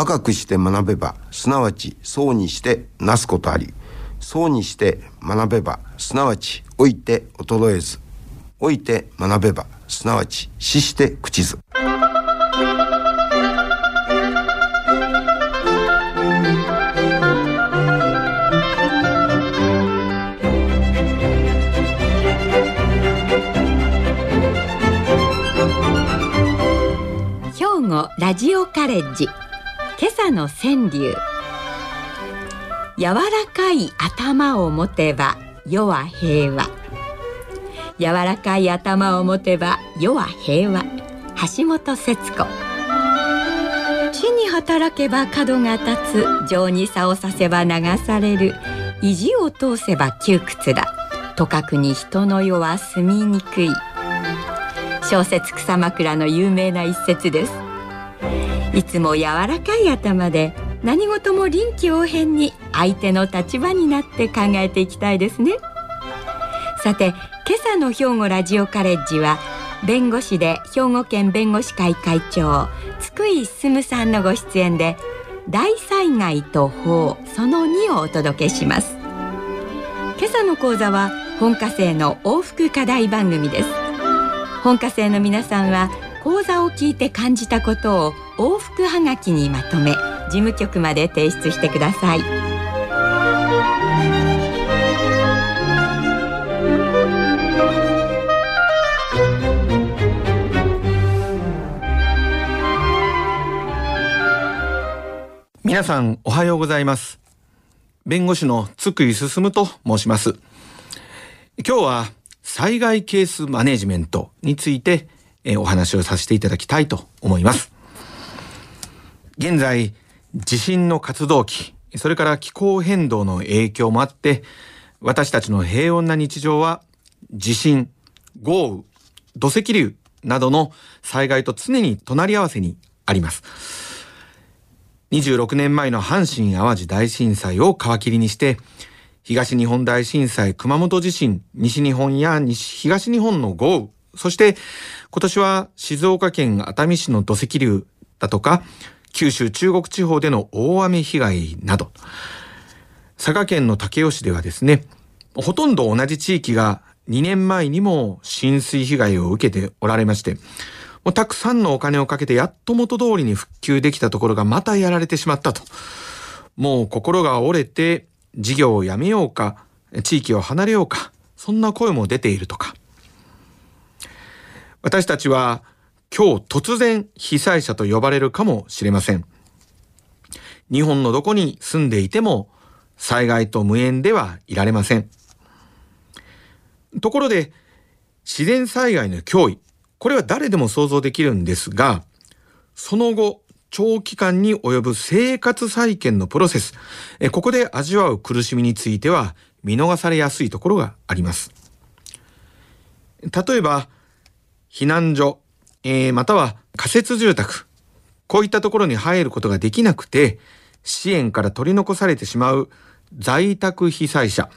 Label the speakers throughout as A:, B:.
A: 若くして学べばすなわちそうにしてなすことあり。そうにして学べばすなわち老いて衰えず。老いて学べばすなわち死して朽ず。
B: 兵庫ラジオカレッジ。今朝の川柳。柔らかい頭を持てば世は平和。柔らかい頭を持てば世は平和。橋本節子。地に働けば角が立つ。情に差をさせば流される。意地を通せば窮屈だ。とかくに人の世は住みにくい。小説草枕の有名な一節です。いつも柔らかい頭で何事も臨機応変に相手の立場になって考えていきたいですね。さて今朝の兵庫ラジオカレッジは弁護士で兵庫県弁護士会会長津久井進さんのご出演で大災害と法その2をお届けします。今朝の講座は本科生の往復課題番組です。本科生の皆さんは講座を聞いて感じたことを往復はがきにまとめ事務局まで提出してください。
C: 皆さんおはようございます。弁護士の津久井進と申します。今日は災害ケースマネジメントについてえお話をさせていただきたいと思います。現在地震の活動期それから気候変動の影響もあって私たちの平穏な日常は地震豪雨土石流などの災害と常に隣り合わせにあります。26年前の阪神・淡路大震災を皮切りにして東日本大震災熊本地震西日本や西東日本の豪雨そして今年は静岡県熱海市の土石流だとか九州中国地方での大雨被害など。佐賀県の武雄市ではですねほとんど同じ地域が2年前にも浸水被害を受けておられましてもうたくさんのお金をかけてやっと元通りに復旧できたところがまたやられてしまったと。もう心が折れて事業をやめようか地域を離れようかそんな声も出ているとか。私たちは今日突然被災者と呼ばれるかもしれません。日本のどこに住んでいても災害と無縁ではいられません。ところで自然災害の脅威、これは誰でも想像できるんですが、その後、長期間に及ぶ生活再建のプロセス、ここで味わう苦しみについては見逃されやすいところがあります。例えば、避難所、えー、または仮設住宅、こういったところに入ることができなくて、支援から取り残されてしまう在宅被災者。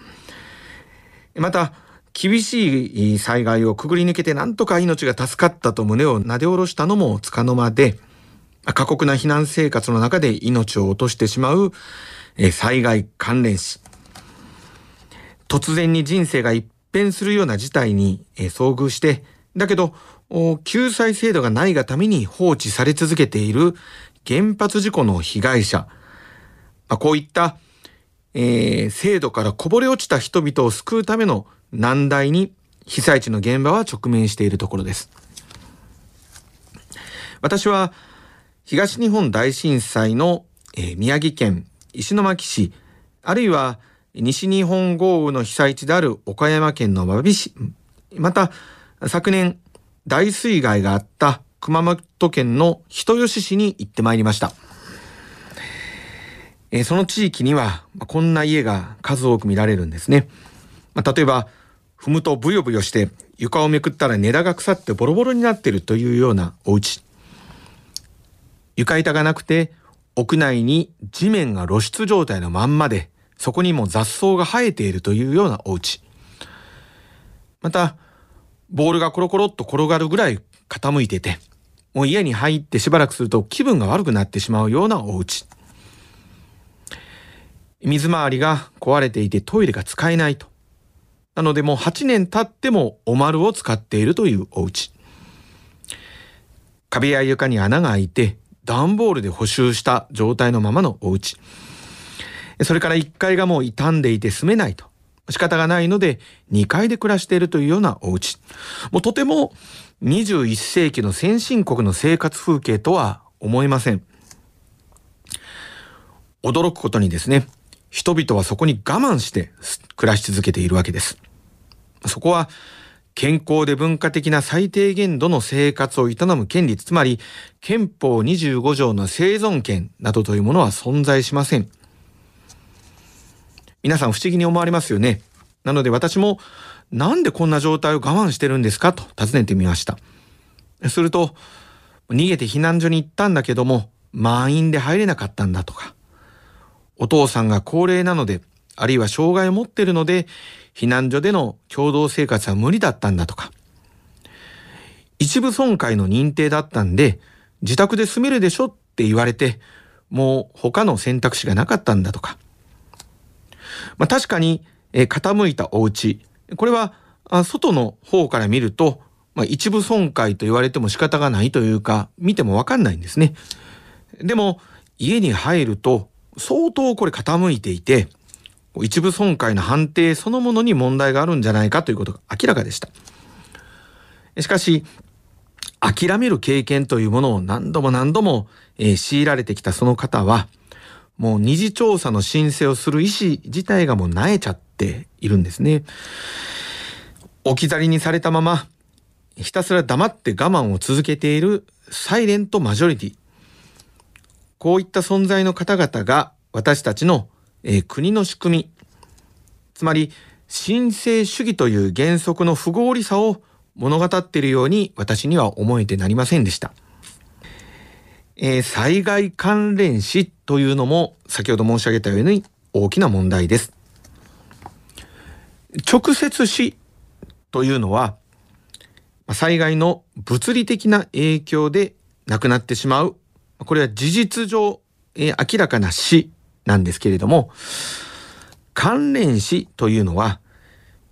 C: また、厳しい災害をくぐり抜けてなんとか命が助かったと胸をなで下ろしたのもつかの間で、過酷な避難生活の中で命を落としてしまう災害関連死。突然に人生が一変するような事態に遭遇して、だけど、救済制度がないがために放置され続けている原発事故の被害者。あこういった、えー、制度からこぼれ落ちた人々を救うための難題に被災地の現場は直面しているところです。私は東日本大震災の、えー、宮城県石巻市、あるいは西日本豪雨の被災地である岡山県の真備市、また昨年大水害があった熊本県の人吉市に行ってまいりました。え、その地域には、ま、こんな家が数多く見られるんですね。まあ、例えば、踏むとブヨブヨして床をめくったら根田が腐ってボロボロになっているというようなお家。床板がなくて屋内に地面が露出状態のまんまでそこにも雑草が生えているというようなお家。また、ボールがコロコロっと転がるぐらい傾いてて、もう家に入ってしばらくすると気分が悪くなってしまうようなお家。水回りが壊れていてトイレが使えないと。なのでもう8年経ってもお丸を使っているというお家。壁や床に穴が開いて段ボールで補修した状態のままのお家。それから1階がもう傷んでいて住めないと。仕方がないので2階で暮らしているというようなお家。もうとても21世紀の先進国の生活風景とは思えません。驚くことにですね、人々はそこに我慢して暮らし続けているわけです。そこは健康で文化的な最低限度の生活を営む権利、つまり憲法25条の生存権などというものは存在しません。皆さん不思議に思われますよね。なので私もなんでこんな状態を我慢してるんですか？と尋ねてみました。すると、逃げて避難所に行ったんだけども、満員で入れなかったんだとか、お父さんが高齢なので、あるいは障害を持ってるので、避難所での共同生活は無理だったんだとか、一部損壊の認定だったんで、自宅で住めるでしょって言われて、もう他の選択肢がなかったんだとか。まあ確かに、え傾いたお家これはあ外の方から見ると、まあ、一部損壊と言われても仕方がないというか見てもわかんないんですね。でも家に入ると相当これ傾いていて一部損壊の判定そのものに問題があるんじゃないかということが明らかでした。しかし諦める経験というものを何度も何度も、えー、強いられてきたその方はもう二次調査の申請をする意思自体がもう萎えちゃっているんですね。置き去りにされたままひたすら黙って我慢を続けているサイレントマジョリティ。こういった存在の方々が私たちの、えー、国の仕組み、つまり神聖主義という原則の不合理さを物語っているように私には思えてなりませんでした。えー、災害関連死というのも先ほど申し上げたように大きな問題です。直接死というのは災害の物理的な影響で亡くなってしまうこれは事実上、えー、明らかな死なんですけれども関連死というのは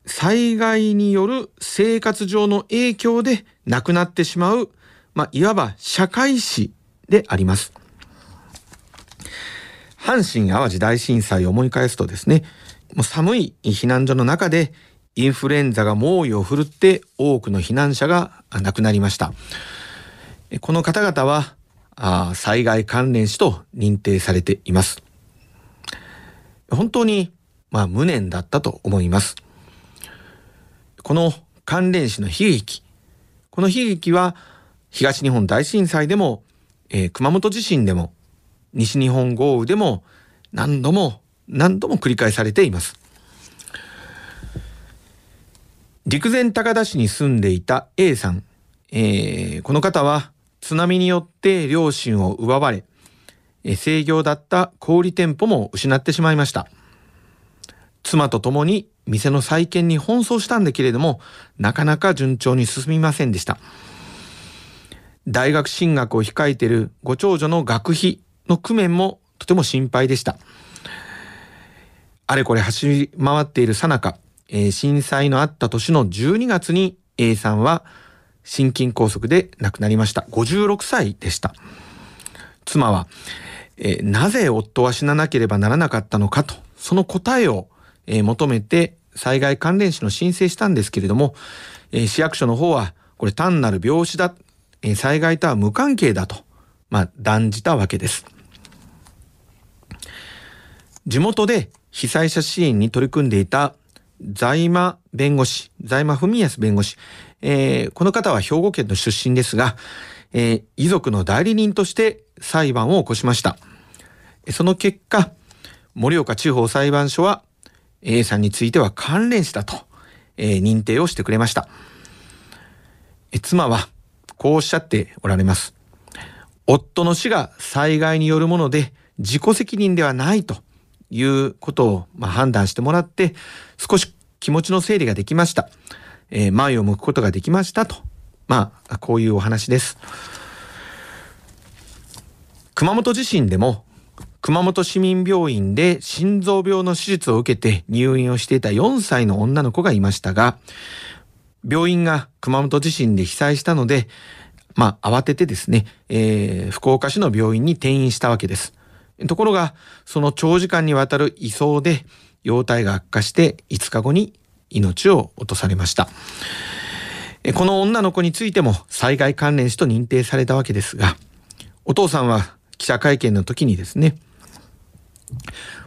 C: 災害による生活上の影響で亡くなってしまう、まあ、いわば社会死であります。阪神淡路大震災を思い返すとですね、もう寒い避難所の中でインフルエンザが猛威を振るって多くの避難者が亡くなりました。この方々はあ災害関連死と認定されています。本当に、まあ、無念だったと思います。この関連死の悲劇、この悲劇は東日本大震災でも、えー、熊本地震でも西日本豪雨でも何度も何度も繰り返されています。陸前高田市に住んでいた A さん、えー、この方は津波によって両親を奪われ、制御だった小売店舗も失ってしまいました。妻と共に店の再建に奔走したんだけれども、なかなか順調に進みませんでした。大学進学を控えているご長女の学費の工面もとても心配でした。あれこれ走り回っているさなか、震災のあった年の12月に A さんは心筋梗塞で亡くなりました。56歳でした。妻は、えー、なぜ夫は死ななければならなかったのかと、その答えを、えー、求めて災害関連死の申請したんですけれども、えー、市役所の方は、これ単なる病死だ、え災害とは無関係だと、まあ、断じたわけです。地元で被災者支援に取り組んでいた在間弁護士、在間文康弁護士、えー、この方は兵庫県の出身ですが、えー、遺族の代理人として裁判を起こしました。その結果、盛岡地方裁判所は A さんについては関連死だと、えー、認定をしてくれました。え妻はこうおっしゃっておられます。夫の死が災害によるもので自己責任ではないということを、ま、判断してもらって少し気持ちの整理ができました。えー、前を向くことができましたと。まあ、こういうお話です。熊本地震でも熊本市民病院で心臓病の手術を受けて入院をしていた4歳の女の子がいましたが、病院が熊本地震で被災したので、まあ、慌ててですね、えー、福岡市の病院に転院したわけです。ところが、その長時間にわたる移送で、容体が悪化して5日後に命を落とされました。この女の子についても災害関連死と認定されたわけですが、お父さんは記者会見の時にですね、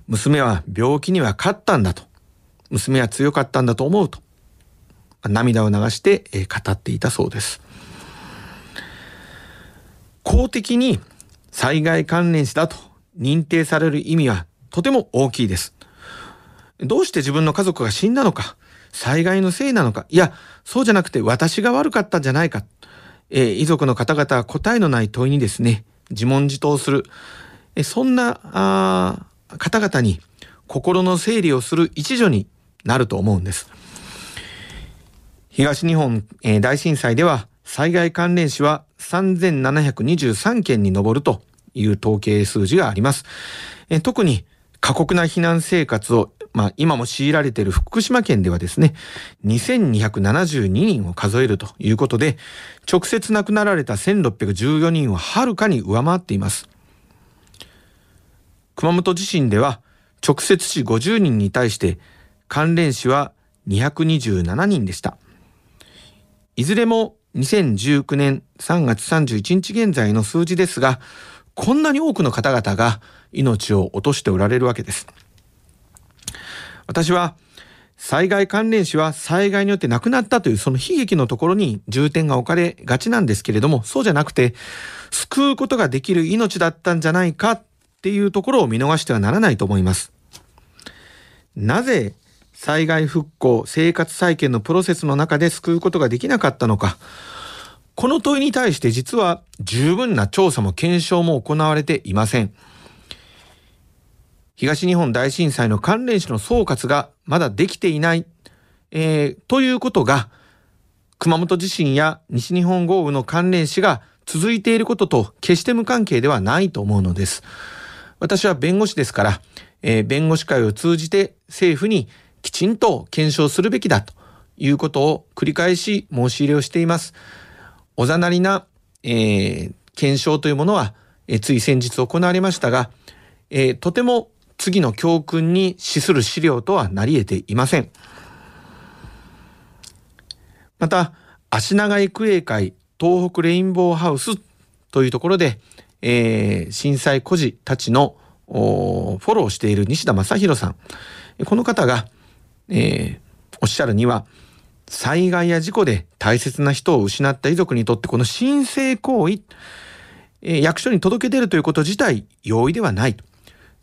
C: 娘は病気には勝ったんだと、娘は強かったんだと思うと、涙を流して語っていたそうです。公的に災害関連死だと認定される意味はとても大きいです。どうして自分の家族が死んだのか、災害のせいなのか、いや、そうじゃなくて私が悪かったんじゃないか、えー、遺族の方々は答えのない問いにですね、自問自答する、え、そんな方々に心の整理をする一助になると思うんです。東日本、大震災では災害関連死は3723件に上るという統計数字があります。特に過酷な避難生活を、まあ、今も強いられている福島県ではですね、2272人を数えるということで、直接亡くなられた1614人をはるかに上回っています。熊本地震では、直接死50人に対して関連死は227人でした。いずれも2019年3月31日現在の数字ですが、こんなに多くの方々が命を落としておられるわけです。私は災害関連死は災害によって亡くなったというその悲劇のところに重点が置かれがちなんですけれども、そうじゃなくて、救うことができる命だったんじゃないかっていうところを見逃してはならないと思います。なぜ災害復興、生活再建のプロセスの中で救うことができなかったのか、この問いに対して実は十分な調査も検証も行われていません。東日本大震災の関連死の総括がまだできていない、えー、ということが、熊本地震や西日本豪雨の関連死が続いていることと決して無関係ではないと思うのです。私は弁護士ですから、えー、弁護士会を通じて政府にきちんと検証するべきだということを繰り返し申し入れをしています。おざなりな、えー、検証というものは、えー、つい先日行われましたが、えー、とても次の教訓に資する資料とはなり得ていません。また、足長育英会東北レインボーハウスというところで、えー、震災孤児たちのフォローしている西田正宏さん。この方が、えー、おっしゃるには、災害や事故で大切な人を失った遺族にとってこの申請行為、えー、役所に届け出るということ自体容易ではない。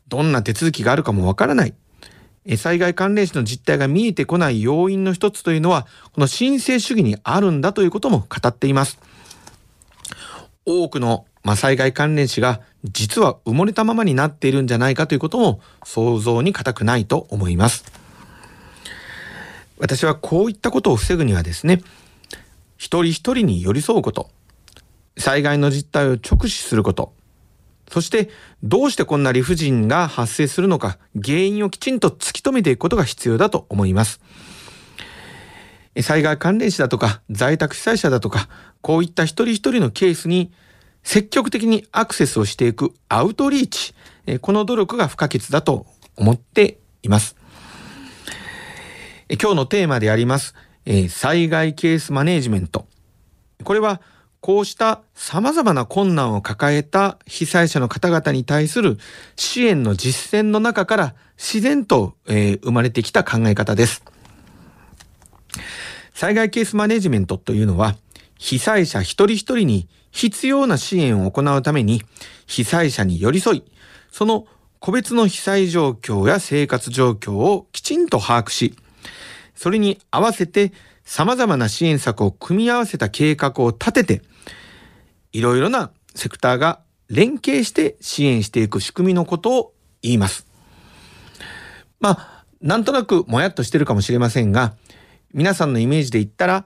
C: どんな手続きがあるかもわからない。災害関連死の実態が見えてこない要因の一つというのは、この申請主義にあるんだということも語っています。多くの、まあ、災害関連死が実は埋もれたままになっているんじゃないかということも想像に難くないと思います。私はこういったことを防ぐにはですね、一人一人に寄り添うこと、災害の実態を直視すること、そしてどうしてこんな理不尽が発生するのか原因をきちんと突き止めていくことが必要だと思います。災害関連死だとか在宅被災者だとかこういった一人一人のケースに積極的にアクセスをしていくアウトリーチこの努力が不可欠だと思っています。今日のテーマでありますえ災害ケースマネジメントこれはこうした様々な困難を抱えた被災者の方々に対する支援の実践の中から自然と、え、生まれてきた考え方です。災害ケースマネジメントというのは、被災者一人一人に必要な支援を行うために、被災者に寄り添い、その個別の被災状況や生活状況をきちんと把握し、それに合わせて様々な支援策を組み合わせた計画を立てて、いろいろなセクターが連携して支援していく仕組みのことを言います。まあ、なんとなくもやっとしてるかもしれませんが、皆さんのイメージで言ったら、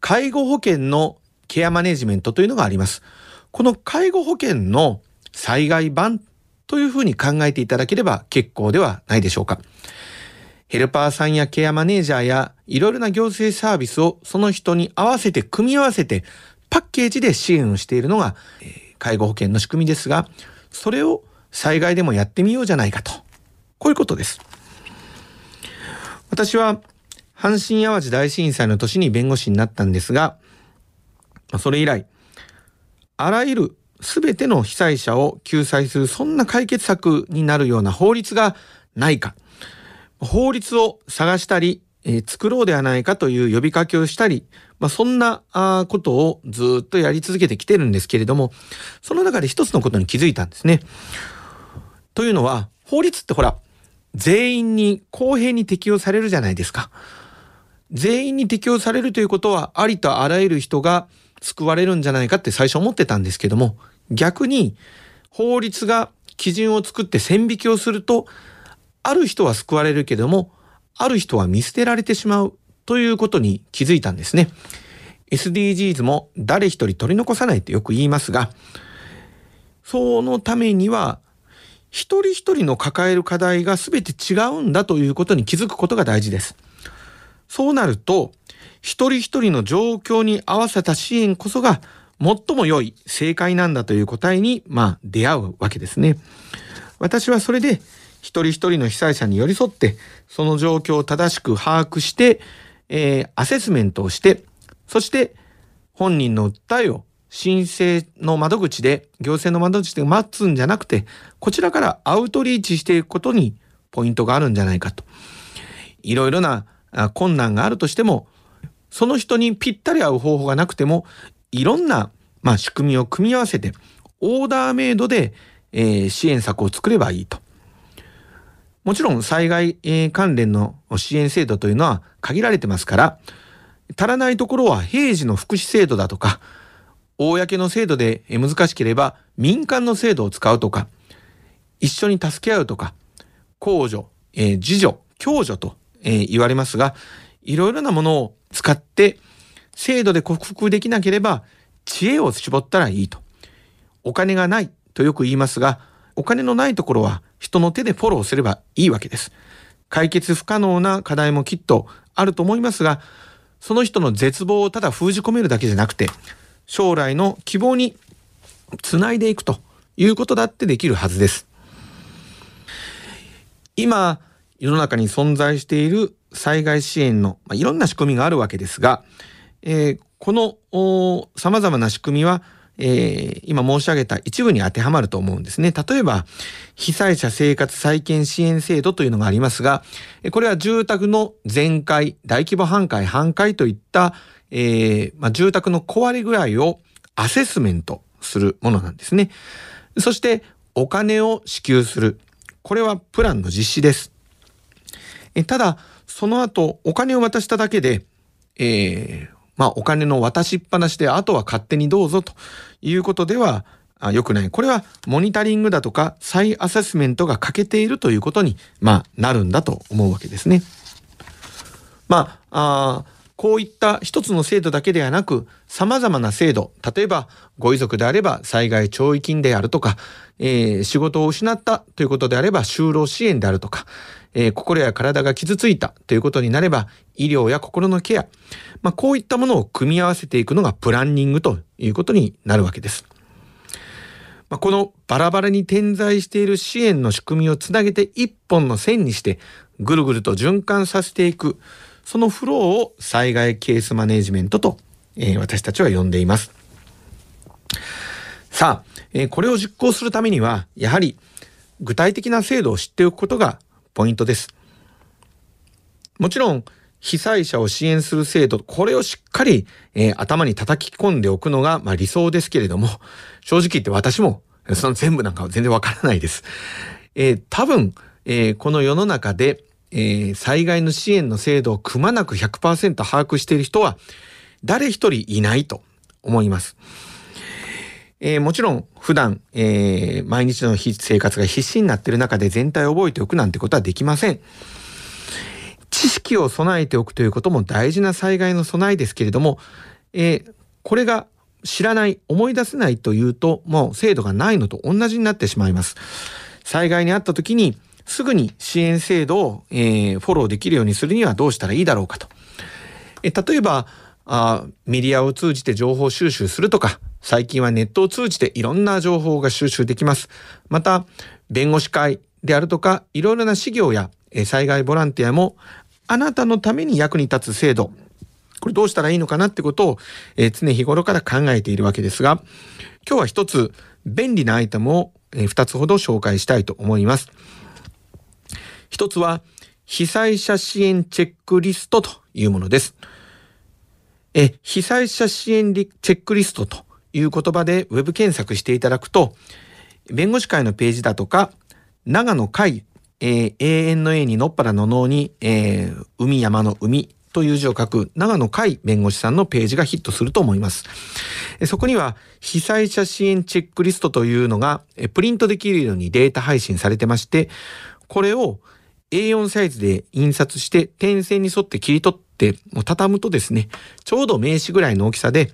C: 介護保険のケアマネジメントというのがあります。この介護保険の災害版というふうに考えていただければ結構ではないでしょうか。ヘルパーさんやケアマネージャーやいろいろな行政サービスをその人に合わせて組み合わせてパッケージで支援をしているのが、え介護保険の仕組みですが、それを災害でもやってみようじゃないかと。こういうことです。私は阪神淡路大震災の年に弁護士になったんですが、それ以来、あらゆる全ての被災者を救済するそんな解決策になるような法律がないか、法律を探したり、えー、作ろうではないかという呼びかけをしたり、まあ、そんなことをずっとやり続けてきてるんですけれども、その中で一つのことに気づいたんですね。というのは、法律ってほら、全員に公平に適用されるじゃないですか。全員に適用されるということは、ありとあらゆる人が救われるんじゃないかって最初思ってたんですけども、逆に法律が基準を作って線引きをすると、ある人は救われるけども、ある人は見捨てられてしまうということに気づいたんですね。SDGs も誰一人取り残さないってよく言いますが、そのためには一人一人の抱える課題が全て違うんだということに気づくことが大事です。そうなると、一人一人の状況に合わせた支援こそが最も良い正解なんだという答えに、まあ、出会うわけですね。私はそれで、一人一人の被災者に寄り添って、その状況を正しく把握して、えー、アセスメントをして、そして本人の訴えを申請の窓口で、行政の窓口で待つんじゃなくて、こちらからアウトリーチしていくことにポイントがあるんじゃないかと。いろいろな困難があるとしても、その人にぴったり合う方法がなくても、いろんな、まあ、仕組みを組み合わせて、オーダーメイドで、えー、支援策を作ればいいと。もちろん災害、関連の支援制度というのは限られてますから、足らないところは平時の福祉制度だとか、公の制度で難しければ民間の制度を使うとか、一緒に助け合うとか、公助、えー、自助、共助と、えー、言われますが、いろいろなものを使って制度で克服できなければ知恵を絞ったらいいと。お金がないとよく言いますが、お金のないところは人の手でフォローすればいいわけです。解決不可能な課題もきっとあると思いますが、その人の絶望をただ封じ込めるだけじゃなくて、将来の希望につないでいくということだってできるはずです。今、世の中に存在している災害支援の、まあ、いろんな仕組みがあるわけですが、えー、この様々な仕組みは、えー、今申し上げた一部に当てはまると思うんですね。例えば、被災者生活再建支援制度というのがありますが、これは住宅の全壊、大規模半壊、半壊といった、えー、まあ、住宅の壊れ具合をアセスメントするものなんですね。そして、お金を支給する。これはプランの実施です。えただ、その後、お金を渡しただけで、えー、まあ、お金の渡しっぱなしで、あとは勝手にどうぞということでは、良くない。これはモニタリングだとか再アセスメントが欠けているということに、まあ、なるんだと思うわけですね。まあ、あこういった一つの制度だけではなく、様々な制度、例えばご遺族であれば災害調医金であるとか、えー、仕事を失ったということであれば就労支援であるとか、えー、心や体が傷ついたということになれば医療や心のケア、まあ、こういったものを組み合わせていくのがプランニングということになるわけです。まあ、このバラバラに点在している支援の仕組みをつなげて一本の線にしてぐるぐると循環させていく。そのフローを災害ケースマネジメントと、えー、私たちは呼んでいます。さあ、えー、これを実行するためには、やはり具体的な制度を知っておくことがポイントです。もちろん、被災者を支援する制度、これをしっかり、えー、頭に叩き込んでおくのが、まあ、理想ですけれども、正直言って私も、その全部なんかは全然わからないです。えー、多分、えー、この世の中で、えー、災害の支援の制度をくまなく100%把握している人は誰一人いないと思います。えー、もちろん普段、えー、毎日の生活が必死になっている中で全体を覚えておくなんてことはできません。知識を備えておくということも大事な災害の備えですけれども、えー、これが知らない、思い出せないというと、もう制度がないのと同じになってしまいます。災害にあった時に、すぐに支援制度を、えー、フォローできるようにするにはどうしたらいいだろうかと。え例えばあ、メディアを通じて情報収集するとか、最近はネットを通じていろんな情報が収集できます。また、弁護士会であるとか、いろいろな事業や災害ボランティアもあなたのために役に立つ制度、これどうしたらいいのかなってことを、えー、常日頃から考えているわけですが、今日は一つ便利なアイテムを二つほど紹介したいと思います。一つは、被災者支援チェックリストというものです。え、被災者支援チェックリストという言葉でウェブ検索していただくと、弁護士会のページだとか、長野会、えー、ANA にのっぱらの脳に、えー、海山の海という字を書く長野海弁護士さんのページがヒットすると思います。そこには被災者支援チェックリストというのがプリントできるようにデータ配信されてまして、これを A4 サイズで印刷して点線に沿って切り取って畳むとですね、ちょうど名刺ぐらいの大きさで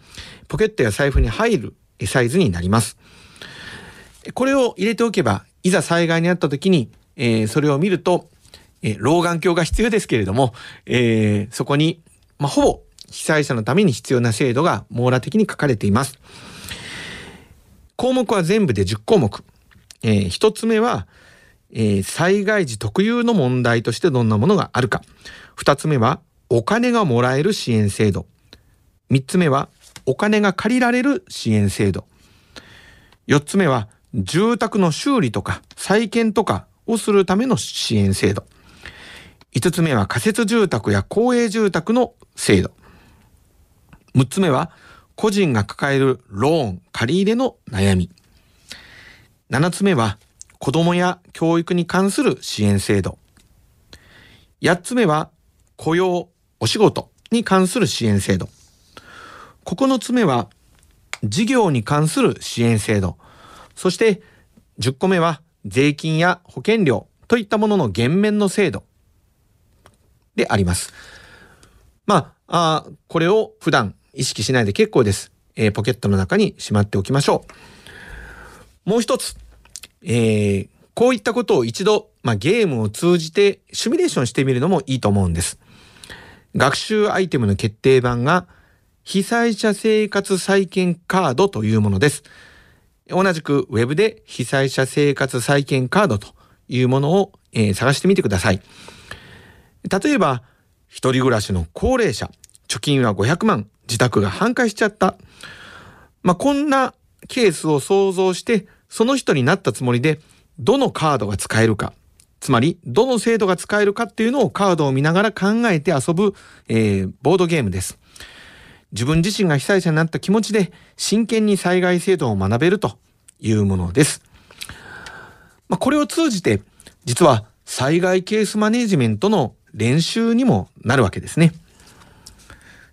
C: ポケットや財布に入るサイズになります。これを入れておけば、いざ災害にあった時に、えー、それを見るとえ老眼鏡が必要ですけれども、えー、そこに、まあ、ほぼ被災者のために必要な制度が網羅的に書かれています。項目は全部で10項目。えー、1つ目は、えー、災害時特有の問題としてどんなものがあるか。2つ目は、お金がもらえる支援制度。3つ目は、お金が借りられる支援制度。4つ目は、住宅の修理とか再建とかをするための支援制度。5つ目は仮設住宅や公営住宅の制度。6つ目は個人が抱えるローン、借り入れの悩み。7つ目は子供や教育に関する支援制度。8つ目は雇用、お仕事に関する支援制度。9つ目は事業に関する支援制度。そして10個目は税金や保険料といったものの減免の制度。であります。まあ、あこれを普段意識しないで結構です。えー、ポケットの中にしまっておきましょう。もう一つ、えー、こういったことを一度、まあ、ゲームを通じてシミュレーションしてみるのもいいと思うんです。学習アイテムの決定版が被災者生活再建カードというものです。同じく Web で被災者生活再建カードというものを、えー、探してみてください。例えば、一人暮らしの高齢者、貯金は500万、自宅が半壊しちゃった。まあ、こんなケースを想像して、その人になったつもりで、どのカードが使えるか、つまり、どの制度が使えるかっていうのをカードを見ながら考えて遊ぶ、えー、ボードゲームです。自分自身が被災者になった気持ちで、真剣に災害制度を学べるというものです。まあ、これを通じて、実は災害ケースマネジメントの練習にもなるわけですね。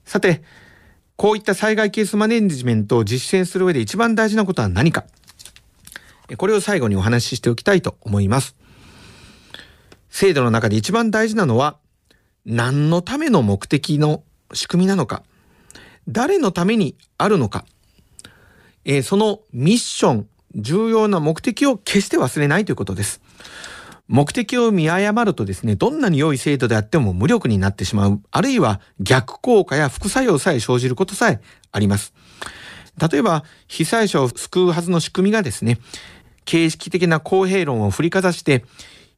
C: さて、こういった災害ケースマネジメントを実践する上で一番大事なことは何かこれを最後にお話ししておきたいと思います。制度の中で一番大事なのは何のための目的の仕組みなのか誰のためにあるのか、えー、そのミッション重要な目的を決して忘れないということです。目的を見誤るとですね、どんなに良い制度であっても無力になってしまう、あるいは逆効果や副作用さえ生じることさえあります。例えば、被災者を救うはずの仕組みがですね、形式的な公平論を振りかざして、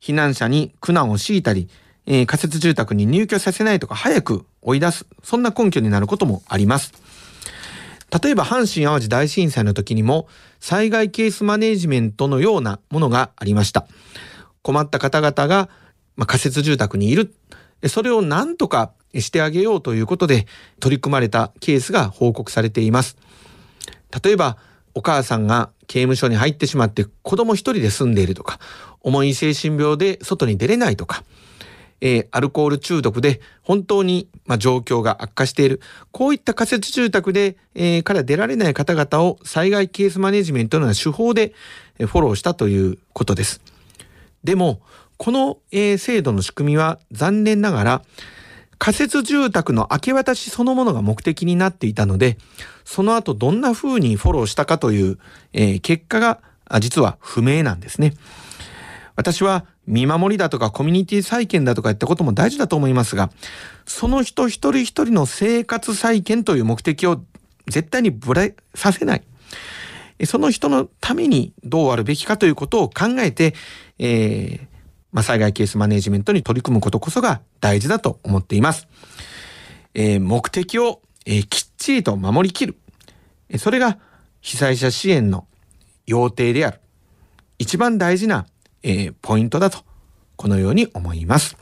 C: 避難者に苦難を強いたり、えー、仮設住宅に入居させないとか早く追い出す、そんな根拠になることもあります。例えば阪神淡路大震災の時にも災害ケースマネジメントのようなものがありました。困った方々が、まあ、仮設住宅にいる。それを何とかしてあげようということで取り組まれたケースが報告されています。例えば、お母さんが刑務所に入ってしまって子供一人で住んでいるとか、重い精神病で外に出れないとか、えー、アルコール中毒で本当に、まあ、状況が悪化している。こういった仮設住宅で、えー、から出られない方々を災害ケースマネジメントのような手法でフォローしたということです。でも、この、えー、制度の仕組みは残念ながら、仮設住宅の明け渡しそのものが目的になっていたので、その後どんな風にフォローしたかという、えー、結果が実は不明なんですね。私は見守りだとかコミュニティ再建だとかいったことも大事だと思いますが、その人一人一人の生活再建という目的を絶対にぶれさせない。その人のためにどうあるべきかということを考えて、えー、まあ、災害ケースマネジメントに取り組むことこそが大事だと思っています。えー、目的を、えー、きっちりと守りきる。それが被災者支援の要諦である。一番大事な、えー、ポイントだと、このように思います。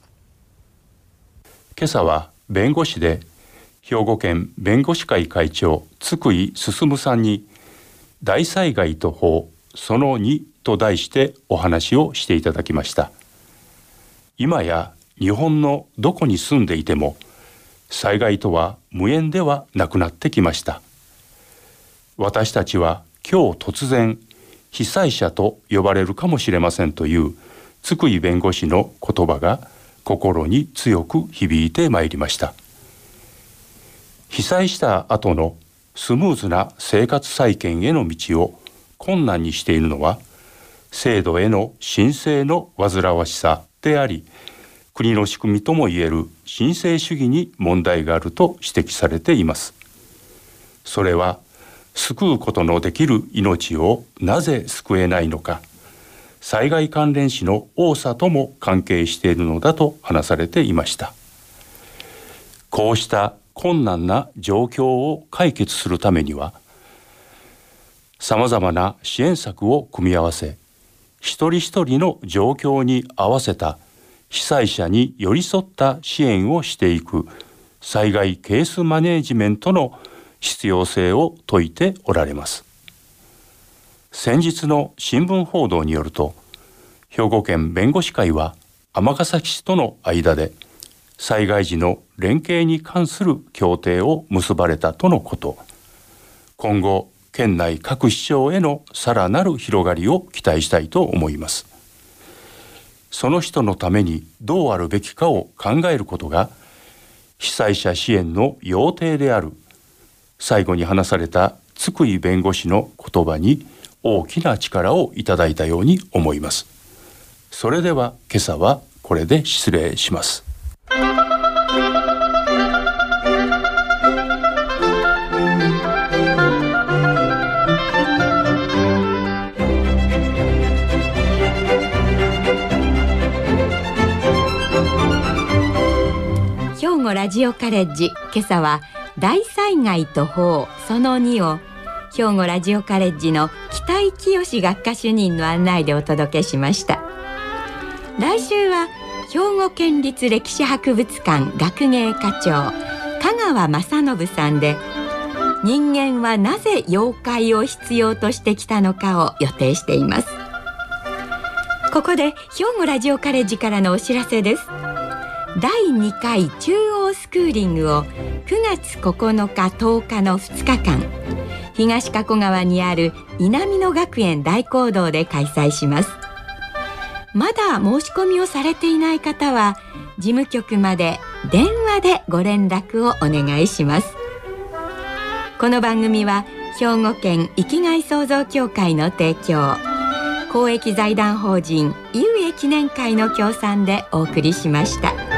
D: 今朝は弁護士で兵庫県弁護士会会長津久井進さんに大災害と法その2と題してお話をしていただきました今や日本のどこに住んでいても災害とは無縁ではなくなってきました私たちは今日突然被災者と呼ばれるかもしれませんという津久井弁護士の言葉が心に強く響いてまいりました。被災した後のスムーズな生活再建への道を困難にしているのは制度への申請の煩わしさであり国の仕組みともいえる申請主義に問題があると指摘されています。それは救うことのできる命をなぜ救えないのか。災害関連死の多さとも関係しているのだと話されていました。こうした困難な状況を解決するためにはさまざまな支援策を組み合わせ一人一人の状況に合わせた被災者に寄り添った支援をしていく災害ケースマネージメントの必要性を説いておられます。先日の新聞報道によると兵庫県弁護士会は尼崎市との間で災害時の連携に関する協定を結ばれたとのこと。今後県内各市町へのさらなる広がりを期待したいと思います。その人のためにどうあるべきかを考えることが被災者支援の要諦である最後に話された津久井弁護士の言葉に大きな力をいただいたように思います。それでは今朝はこれで失礼します。
B: 兵庫ラジオカレッジ。今朝は大災害と法その2を兵庫ラジオカレッジの北井清学科主任の案内でお届けしました。来週は兵庫県立歴史博物館学芸課長香川正信さんで人間はなぜ妖怪を必要としてきたのかを予定しています。ここで兵庫ラジオカレッジからのお知らせです。第2回中央スクーリングを9月9日10日の2日間東加古川にある稲美野学園大講堂で開催しますまだ申し込みをされていない方は事務局まで電話でご連絡をお願いしますこの番組は兵庫県生きがい創造協会の提供公益財団法人有益記念会の協賛でお送りしました。